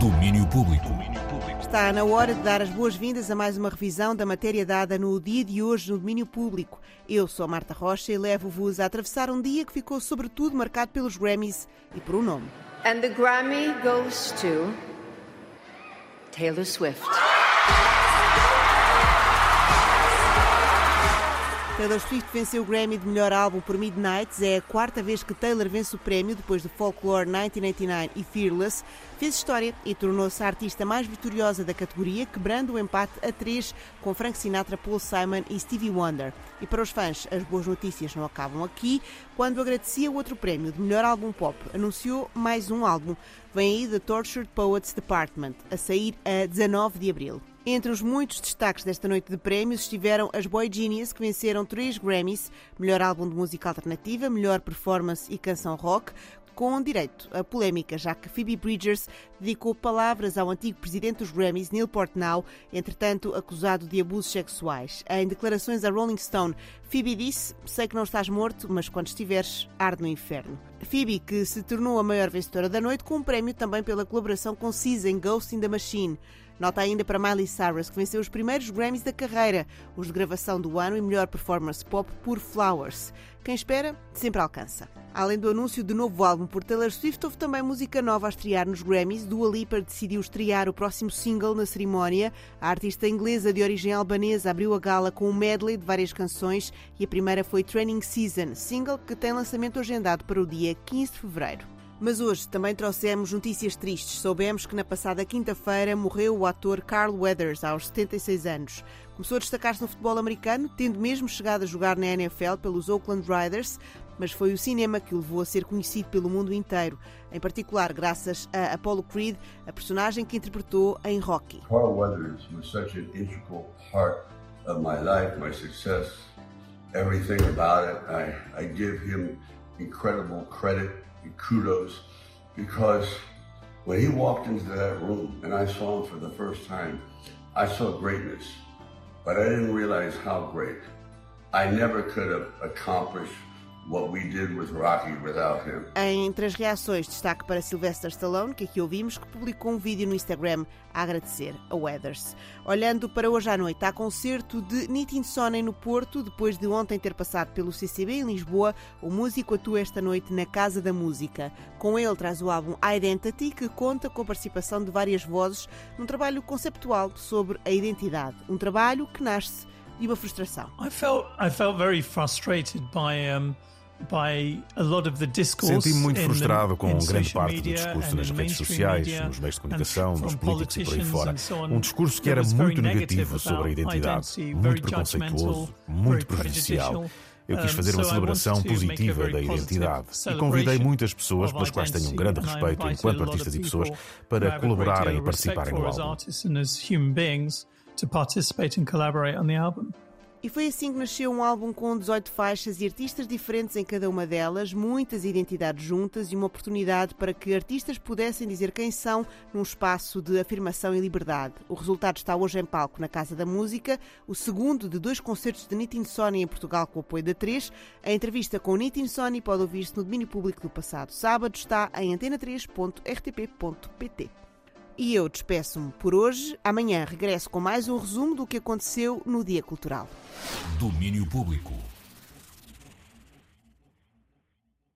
Domínio público. Está na hora de dar as boas-vindas a mais uma revisão da matéria dada no dia de hoje no domínio público. Eu sou a Marta Rocha e levo-vos a atravessar um dia que ficou sobretudo marcado pelos Grammys e por um nome. And the Grammy goes to Taylor Swift. Taylor Swift venceu o Grammy de melhor álbum por Midnights. É a quarta vez que Taylor vence o prémio, depois de Folklore 1999 e Fearless. Fez história e tornou-se a artista mais vitoriosa da categoria, quebrando o empate a três com Frank Sinatra, Paul Simon e Stevie Wonder. E para os fãs, as boas notícias não acabam aqui. Quando agradecia o outro prémio de melhor álbum pop, anunciou mais um álbum. Vem aí The Tortured Poets Department, a sair a 19 de abril. Entre os muitos destaques desta noite de prémios estiveram as Boy Genius, que venceram três Grammys: melhor álbum de música alternativa, melhor performance e canção rock, com direito a polémica, já que Phoebe Bridgers dedicou palavras ao antigo presidente dos Grammys, Neil Portnow, entretanto acusado de abusos sexuais. Em declarações a Rolling Stone, Phoebe disse: Sei que não estás morto, mas quando estiveres, arde no inferno. Phoebe, que se tornou a maior vencedora da noite, com um prémio também pela colaboração com em Ghost in the Machine. Nota ainda para Miley Cyrus, que venceu os primeiros Grammys da carreira, os de gravação do ano e melhor performance pop por Flowers. Quem espera, sempre alcança. Além do anúncio do novo álbum por Taylor Swift, houve também música nova a estrear nos Grammys. Dua Lipa decidiu estrear o próximo single na cerimónia. A artista inglesa de origem albanesa abriu a gala com um medley de várias canções e a primeira foi Training Season, single que tem lançamento agendado para o dia 15 de fevereiro. Mas hoje também trouxemos notícias tristes. Soubemos que na passada quinta-feira morreu o ator Carl Weathers, aos 76 anos. Começou a destacar-se no futebol americano, tendo mesmo chegado a jogar na NFL pelos Oakland Riders, mas foi o cinema que o levou a ser conhecido pelo mundo inteiro, em particular graças a Apollo Creed, a personagem que interpretou em Rocky. Carl Weathers was such an integral part of my life, my success, everything about it. I, I give him incredible credit. Kudos because when he walked into that room and I saw him for the first time, I saw greatness, but I didn't realize how great. I never could have accomplished Entre as reações, destaque para Sylvester Stallone, que aqui ouvimos, que publicou um vídeo no Instagram a agradecer a Weathers. Olhando para hoje à noite, há concerto de Nitin Sonnen no Porto, depois de ontem ter passado pelo CCB em Lisboa, o músico atua esta noite na Casa da Música. Com ele traz o álbum Identity, que conta com a participação de várias vozes num trabalho conceptual sobre a identidade. Um trabalho que nasce de uma frustração. I felt, I felt very frustrated by um... Senti-me muito frustrado com grande parte do discurso nas redes sociais, nos meios de comunicação, nos políticos e por aí fora. Um discurso que era muito negativo sobre a identidade, muito preconceituoso, muito prejudicial. Eu quis fazer uma celebração positiva da identidade e convidei muitas pessoas, pelas quais tenho um grande respeito enquanto artistas e pessoas, para colaborarem e participarem no álbum. E foi assim que nasceu um álbum com 18 faixas e artistas diferentes em cada uma delas, muitas identidades juntas e uma oportunidade para que artistas pudessem dizer quem são num espaço de afirmação e liberdade. O resultado está hoje em palco na Casa da Música, o segundo de dois concertos de Nitin Sony em Portugal com o apoio da 3. A entrevista com Nitin Sony pode ouvir-se no domínio público do passado sábado, está em antena3.rtp.pt. E eu despeço-me por hoje. Amanhã regresso com mais um resumo do que aconteceu no Dia Cultural. Domínio Público.